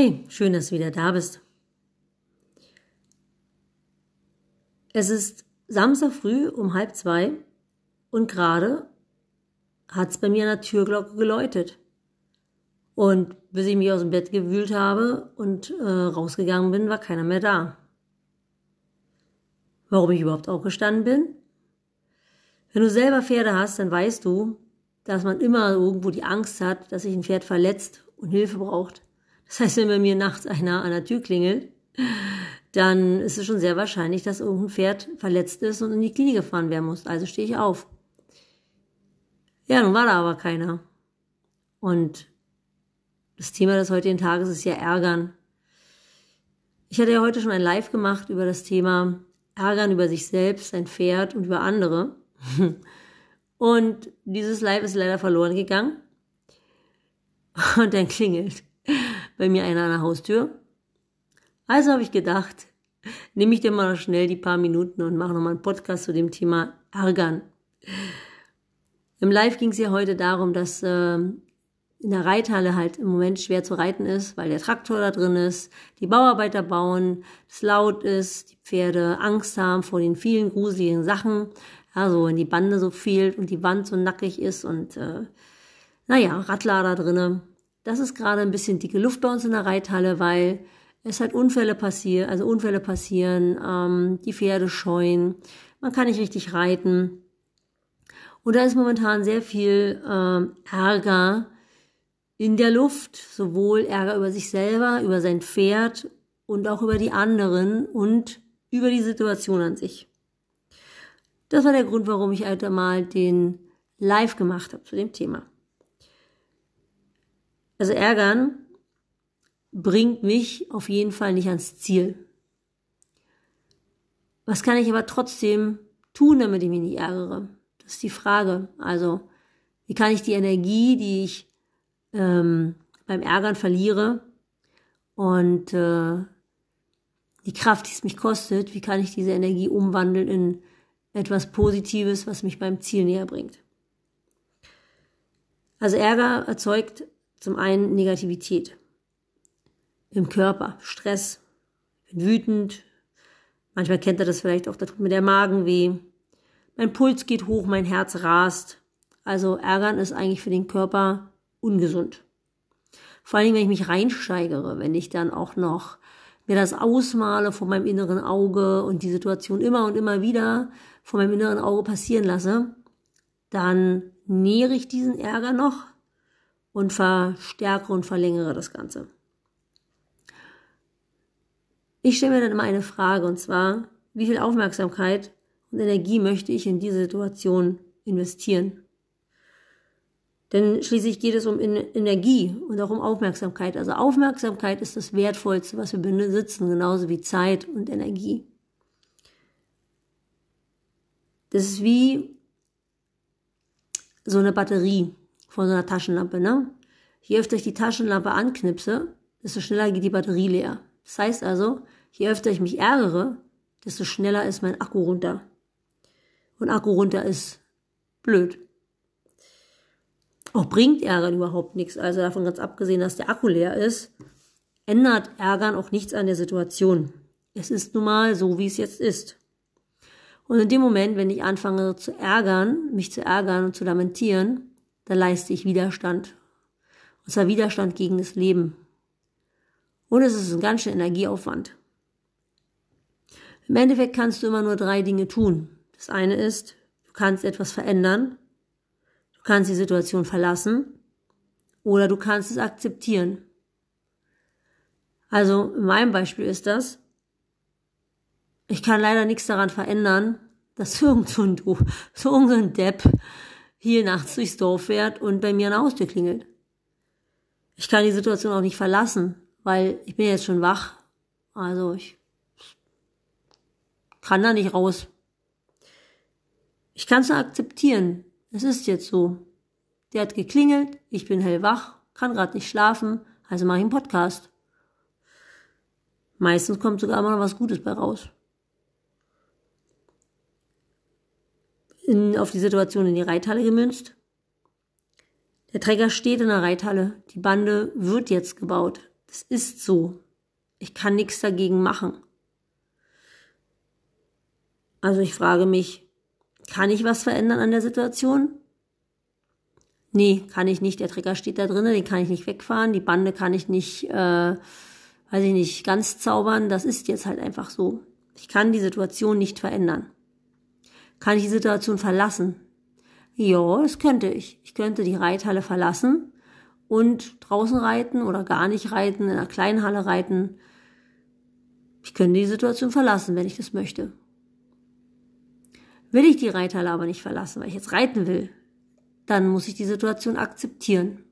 Hey, schön, dass du wieder da bist. Es ist Samstag früh um halb zwei und gerade hat es bei mir an der Türglocke geläutet. Und bis ich mich aus dem Bett gewühlt habe und äh, rausgegangen bin, war keiner mehr da. Warum ich überhaupt aufgestanden bin? Wenn du selber Pferde hast, dann weißt du, dass man immer irgendwo die Angst hat, dass sich ein Pferd verletzt und Hilfe braucht. Das heißt, wenn bei mir nachts einer an der Tür klingelt, dann ist es schon sehr wahrscheinlich, dass irgendein Pferd verletzt ist und in die Klinik gefahren werden muss. Also stehe ich auf. Ja, nun war da aber keiner. Und das Thema des heutigen Tages ist ja Ärgern. Ich hatte ja heute schon ein Live gemacht über das Thema Ärgern über sich selbst, sein Pferd und über andere. Und dieses Live ist leider verloren gegangen. Und dann klingelt bei mir einer an der Haustür. Also habe ich gedacht, nehme ich dir mal schnell die paar Minuten und mache nochmal einen Podcast zu dem Thema Ärgern. Im Live ging es ja heute darum, dass äh, in der Reithalle halt im Moment schwer zu reiten ist, weil der Traktor da drin ist, die Bauarbeiter bauen, es laut ist, die Pferde Angst haben vor den vielen gruseligen Sachen, also wenn die Bande so fehlt und die Wand so nackig ist und äh, naja, Radlader drinne. Das ist gerade ein bisschen dicke Luft bei uns in der Reithalle, weil es halt Unfälle passieren, also Unfälle passieren, ähm, die Pferde scheuen, man kann nicht richtig reiten. Und da ist momentan sehr viel ähm, Ärger in der Luft, sowohl Ärger über sich selber, über sein Pferd und auch über die anderen und über die Situation an sich. Das war der Grund, warum ich halt mal den Live gemacht habe zu dem Thema. Also ärgern bringt mich auf jeden Fall nicht ans Ziel. Was kann ich aber trotzdem tun, damit ich mich nicht ärgere? Das ist die Frage. Also, wie kann ich die Energie, die ich ähm, beim Ärgern verliere und äh, die Kraft, die es mich kostet, wie kann ich diese Energie umwandeln in etwas Positives, was mich beim Ziel näher bringt? Also Ärger erzeugt zum einen Negativität im Körper, Stress, bin wütend. Manchmal kennt er das vielleicht auch, da tut mir der Magen weh. Mein Puls geht hoch, mein Herz rast. Also Ärgern ist eigentlich für den Körper ungesund. Vor allen Dingen, wenn ich mich reinsteigere, wenn ich dann auch noch mir das ausmale vor meinem inneren Auge und die Situation immer und immer wieder vor meinem inneren Auge passieren lasse, dann nähere ich diesen Ärger noch und verstärke und verlängere das Ganze. Ich stelle mir dann immer eine Frage und zwar, wie viel Aufmerksamkeit und Energie möchte ich in diese Situation investieren? Denn schließlich geht es um Energie und auch um Aufmerksamkeit. Also Aufmerksamkeit ist das Wertvollste, was wir besitzen, genauso wie Zeit und Energie. Das ist wie so eine Batterie von so einer Taschenlampe, ne? Je öfter ich die Taschenlampe anknipse, desto schneller geht die Batterie leer. Das heißt also, je öfter ich mich ärgere, desto schneller ist mein Akku runter. Und Akku runter ist blöd. Auch bringt Ärgern überhaupt nichts. Also davon ganz abgesehen, dass der Akku leer ist, ändert Ärgern auch nichts an der Situation. Es ist nun mal so, wie es jetzt ist. Und in dem Moment, wenn ich anfange zu ärgern, mich zu ärgern und zu lamentieren, dann leiste ich Widerstand. Und zwar Widerstand gegen das Leben. Und es ist ein ganz schön Energieaufwand. Im Endeffekt kannst du immer nur drei Dinge tun. Das eine ist, du kannst etwas verändern, du kannst die Situation verlassen oder du kannst es akzeptieren. Also in meinem Beispiel ist das, ich kann leider nichts daran verändern, dass irgend so ein, so ein Depp hier nachts durchs Dorf fährt und bei mir an der Haustür klingelt. Ich kann die Situation auch nicht verlassen, weil ich bin jetzt schon wach. Also ich kann da nicht raus. Ich kann es akzeptieren. Es ist jetzt so. Der hat geklingelt, ich bin hellwach, kann gerade nicht schlafen, also mache ich einen Podcast. Meistens kommt sogar immer noch was Gutes bei raus. In, auf die Situation in die Reithalle gemünzt. Der Träger steht in der Reithalle. Die Bande wird jetzt gebaut. Das ist so. Ich kann nichts dagegen machen. Also ich frage mich, kann ich was verändern an der Situation? Nee, kann ich nicht. Der Trecker steht da drinnen, den kann ich nicht wegfahren. Die Bande kann ich nicht, äh, weiß ich nicht, ganz zaubern. Das ist jetzt halt einfach so. Ich kann die Situation nicht verändern. Kann ich die Situation verlassen? Ja, das könnte ich. Ich könnte die Reithalle verlassen und draußen reiten oder gar nicht reiten, in einer kleinen Halle reiten. Ich könnte die Situation verlassen, wenn ich das möchte. Will ich die Reithalle aber nicht verlassen, weil ich jetzt reiten will, dann muss ich die Situation akzeptieren.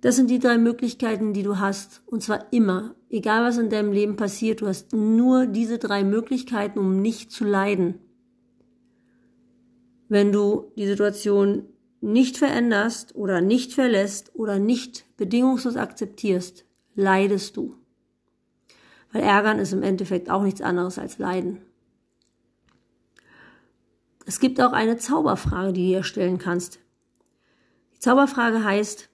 Das sind die drei Möglichkeiten, die du hast. Und zwar immer. Egal was in deinem Leben passiert, du hast nur diese drei Möglichkeiten, um nicht zu leiden. Wenn du die Situation nicht veränderst oder nicht verlässt oder nicht bedingungslos akzeptierst, leidest du. Weil Ärgern ist im Endeffekt auch nichts anderes als Leiden. Es gibt auch eine Zauberfrage, die du dir stellen kannst. Die Zauberfrage heißt,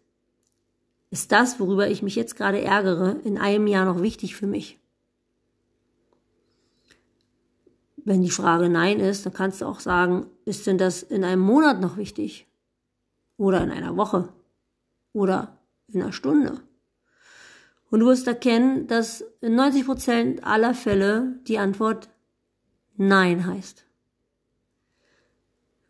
ist das, worüber ich mich jetzt gerade ärgere, in einem Jahr noch wichtig für mich? Wenn die Frage Nein ist, dann kannst du auch sagen, ist denn das in einem Monat noch wichtig? Oder in einer Woche? Oder in einer Stunde? Und du wirst erkennen, dass in 90 Prozent aller Fälle die Antwort Nein heißt.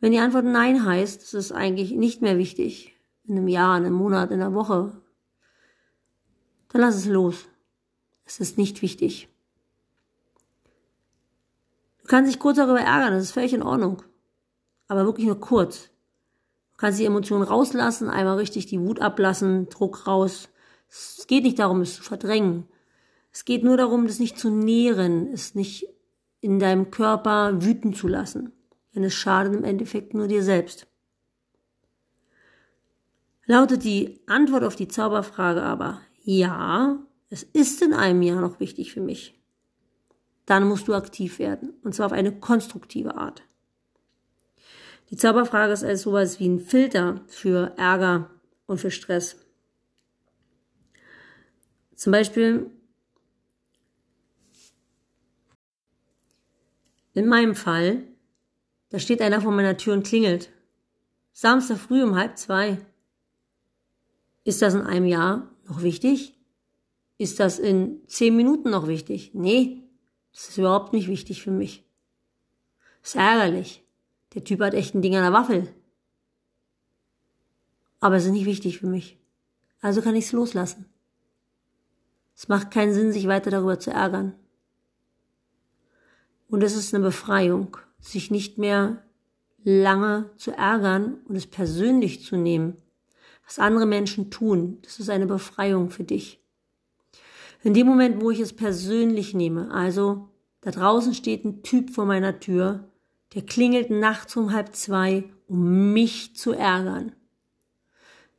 Wenn die Antwort Nein heißt, ist es eigentlich nicht mehr wichtig. In einem Jahr, in einem Monat, in einer Woche. Dann lass es los. Es ist nicht wichtig. Du kannst dich kurz darüber ärgern, das ist völlig in Ordnung. Aber wirklich nur kurz. Du kannst die Emotionen rauslassen, einmal richtig die Wut ablassen, Druck raus. Es geht nicht darum, es zu verdrängen. Es geht nur darum, das nicht zu nähren, es nicht in deinem Körper wüten zu lassen denn es schadet im Endeffekt nur dir selbst. Lautet die Antwort auf die Zauberfrage aber ja, es ist in einem Jahr noch wichtig für mich. Dann musst du aktiv werden, und zwar auf eine konstruktive Art. Die Zauberfrage ist also sowas wie ein Filter für Ärger und für Stress. Zum Beispiel in meinem Fall da steht einer vor meiner Tür und klingelt. Samstag früh um halb zwei. Ist das in einem Jahr noch wichtig? Ist das in zehn Minuten noch wichtig? Nee, das ist überhaupt nicht wichtig für mich. Das ist ärgerlich. Der Typ hat echt ein Ding an der Waffel. Aber es ist nicht wichtig für mich. Also kann ich es loslassen. Es macht keinen Sinn, sich weiter darüber zu ärgern. Und es ist eine Befreiung sich nicht mehr lange zu ärgern und es persönlich zu nehmen, was andere Menschen tun. Das ist eine Befreiung für dich. In dem Moment, wo ich es persönlich nehme, also da draußen steht ein Typ vor meiner Tür, der klingelt nachts um halb zwei, um mich zu ärgern.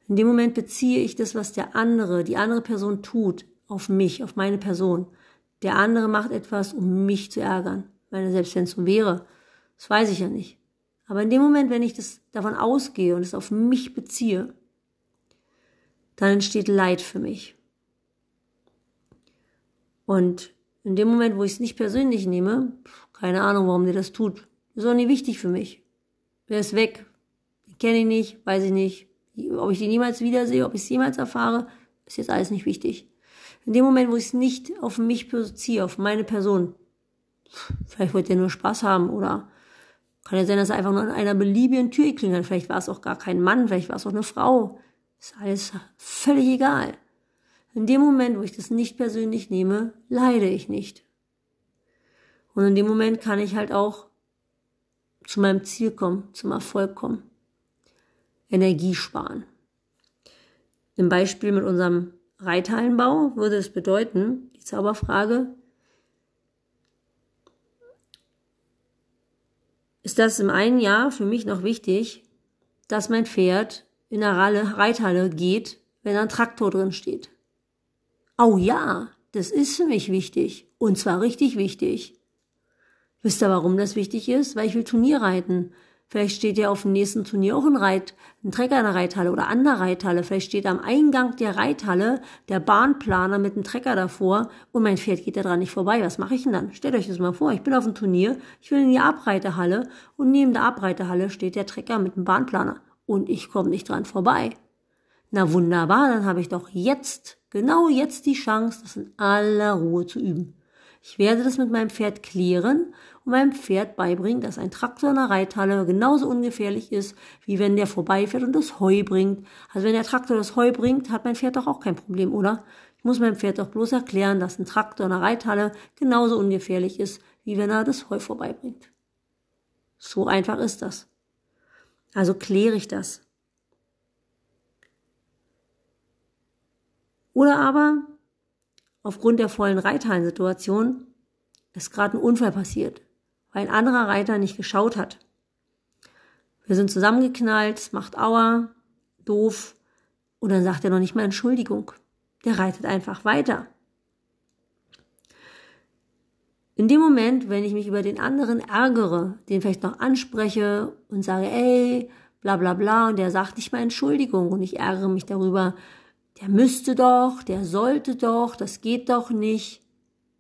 In dem Moment beziehe ich das, was der andere, die andere Person tut, auf mich, auf meine Person. Der andere macht etwas, um mich zu ärgern. Meine, selbst wenn es so wäre, das weiß ich ja nicht. Aber in dem Moment, wenn ich das davon ausgehe und es auf mich beziehe, dann entsteht Leid für mich. Und in dem Moment, wo ich es nicht persönlich nehme, keine Ahnung, warum der das tut, ist auch nie wichtig für mich. Wer ist weg? Kenne ich nicht, weiß ich nicht. Ob ich die niemals wiedersehe, ob ich es jemals erfahre, ist jetzt alles nicht wichtig. In dem Moment, wo ich es nicht auf mich beziehe, auf meine Person, vielleicht wollte er nur Spaß haben oder kann ja sein, dass er einfach nur an einer beliebigen Tür klingelt. Vielleicht war es auch gar kein Mann, vielleicht war es auch eine Frau. Ist alles völlig egal. In dem Moment, wo ich das nicht persönlich nehme, leide ich nicht. Und in dem Moment kann ich halt auch zu meinem Ziel kommen, zum Erfolg kommen. Energie sparen. Im Beispiel mit unserem Reithallenbau würde es bedeuten, die Zauberfrage, ist das im einen Jahr für mich noch wichtig, dass mein Pferd in der Reithalle geht, wenn ein Traktor drin steht. Oh ja, das ist für mich wichtig. Und zwar richtig wichtig. Wisst ihr, warum das wichtig ist? Weil ich will Turnier reiten. Vielleicht steht ja auf dem nächsten Turnier auch ein Reit, ein Trecker in der Reithalle oder an der Reithalle. Vielleicht steht am Eingang der Reithalle der Bahnplaner mit einem Trecker davor und mein Pferd geht da dran nicht vorbei. Was mache ich denn dann? Stellt euch das mal vor. Ich bin auf dem Turnier, ich will in die Abreitehalle und neben der Abreitehalle steht der Trecker mit dem Bahnplaner und ich komme nicht dran vorbei. Na wunderbar, dann habe ich doch jetzt, genau jetzt die Chance, das in aller Ruhe zu üben. Ich werde das mit meinem Pferd klären und meinem Pferd beibringen, dass ein Traktor in der Reithalle genauso ungefährlich ist, wie wenn der vorbeifährt und das Heu bringt. Also wenn der Traktor das Heu bringt, hat mein Pferd doch auch kein Problem, oder? Ich muss meinem Pferd doch bloß erklären, dass ein Traktor in der Reithalle genauso ungefährlich ist, wie wenn er das Heu vorbeibringt. So einfach ist das. Also kläre ich das. Oder aber aufgrund der vollen Reithallensituation ist gerade ein Unfall passiert, weil ein anderer Reiter nicht geschaut hat. Wir sind zusammengeknallt, macht Aua, doof, und dann sagt er noch nicht mal Entschuldigung. Der reitet einfach weiter. In dem Moment, wenn ich mich über den anderen ärgere, den vielleicht noch anspreche und sage, ey, bla bla bla, und der sagt nicht mal Entschuldigung und ich ärgere mich darüber, der müsste doch, der sollte doch, das geht doch nicht.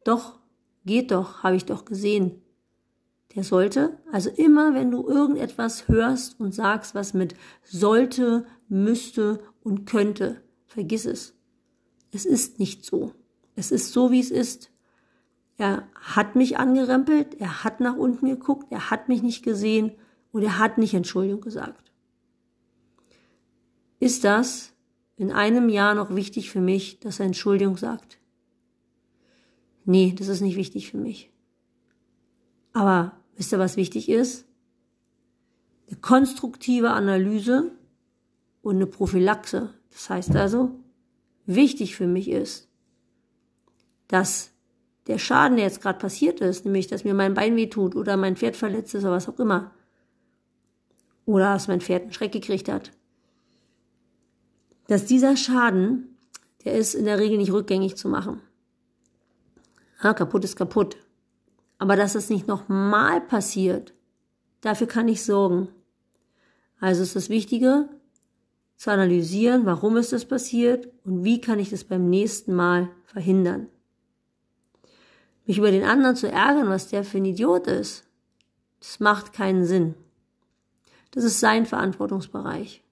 Doch, geht doch, habe ich doch gesehen. Der sollte, also immer wenn du irgendetwas hörst und sagst, was mit sollte, müsste und könnte, vergiss es. Es ist nicht so. Es ist so, wie es ist. Er hat mich angerempelt, er hat nach unten geguckt, er hat mich nicht gesehen und er hat nicht Entschuldigung gesagt. Ist das in einem Jahr noch wichtig für mich, dass er Entschuldigung sagt? Nee, das ist nicht wichtig für mich. Aber wisst ihr, was wichtig ist? Eine konstruktive Analyse und eine Prophylaxe. Das heißt also, wichtig für mich ist, dass der Schaden, der jetzt gerade passiert ist, nämlich dass mir mein Bein weh tut oder mein Pferd verletzt ist oder was auch immer, oder dass mein Pferd einen Schreck gekriegt hat, dass dieser Schaden, der ist in der Regel nicht rückgängig zu machen. Ja, kaputt ist kaputt. Aber dass es nicht nochmal passiert, dafür kann ich sorgen. Also ist das Wichtige, zu analysieren, warum ist das passiert und wie kann ich das beim nächsten Mal verhindern. Mich über den anderen zu ärgern, was der für ein Idiot ist, das macht keinen Sinn. Das ist sein Verantwortungsbereich.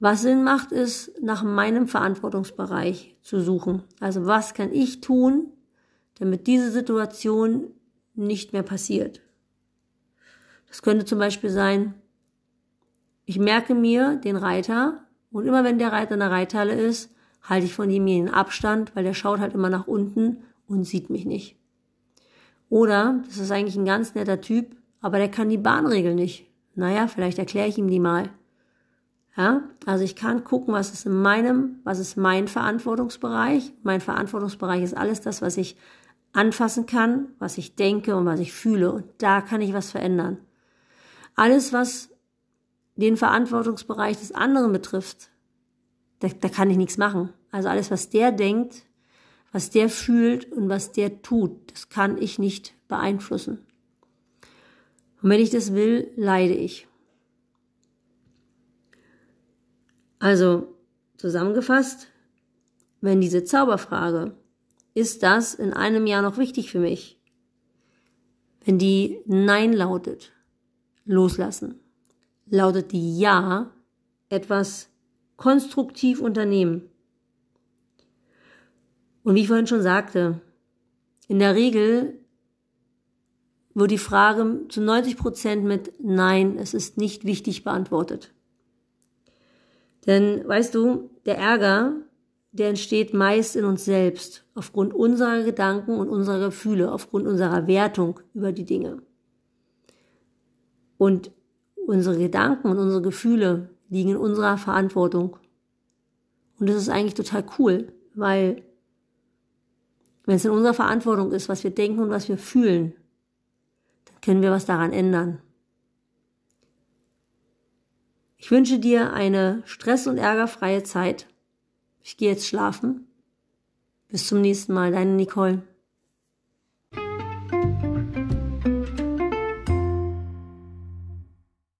Was Sinn macht, ist, nach meinem Verantwortungsbereich zu suchen. Also was kann ich tun, damit diese Situation nicht mehr passiert? Das könnte zum Beispiel sein, ich merke mir den Reiter und immer wenn der Reiter in der Reithalle ist, halte ich von ihm einen Abstand, weil der schaut halt immer nach unten und sieht mich nicht. Oder, das ist eigentlich ein ganz netter Typ, aber der kann die Bahnregel nicht. Naja, vielleicht erkläre ich ihm die mal. Ja, also ich kann gucken, was ist in meinem, was ist mein Verantwortungsbereich. Mein Verantwortungsbereich ist alles das, was ich anfassen kann, was ich denke und was ich fühle. Und da kann ich was verändern. Alles, was den Verantwortungsbereich des anderen betrifft, da, da kann ich nichts machen. Also alles, was der denkt, was der fühlt und was der tut, das kann ich nicht beeinflussen. Und wenn ich das will, leide ich. Also zusammengefasst, wenn diese Zauberfrage, ist das in einem Jahr noch wichtig für mich? Wenn die Nein lautet, loslassen. Lautet die Ja, etwas konstruktiv unternehmen. Und wie ich vorhin schon sagte, in der Regel wird die Frage zu 90 Prozent mit Nein, es ist nicht wichtig beantwortet. Denn, weißt du, der Ärger, der entsteht meist in uns selbst, aufgrund unserer Gedanken und unserer Gefühle, aufgrund unserer Wertung über die Dinge. Und unsere Gedanken und unsere Gefühle liegen in unserer Verantwortung. Und das ist eigentlich total cool, weil wenn es in unserer Verantwortung ist, was wir denken und was wir fühlen, dann können wir was daran ändern. Ich wünsche dir eine stress- und ärgerfreie Zeit. Ich gehe jetzt schlafen. Bis zum nächsten Mal, deine Nicole.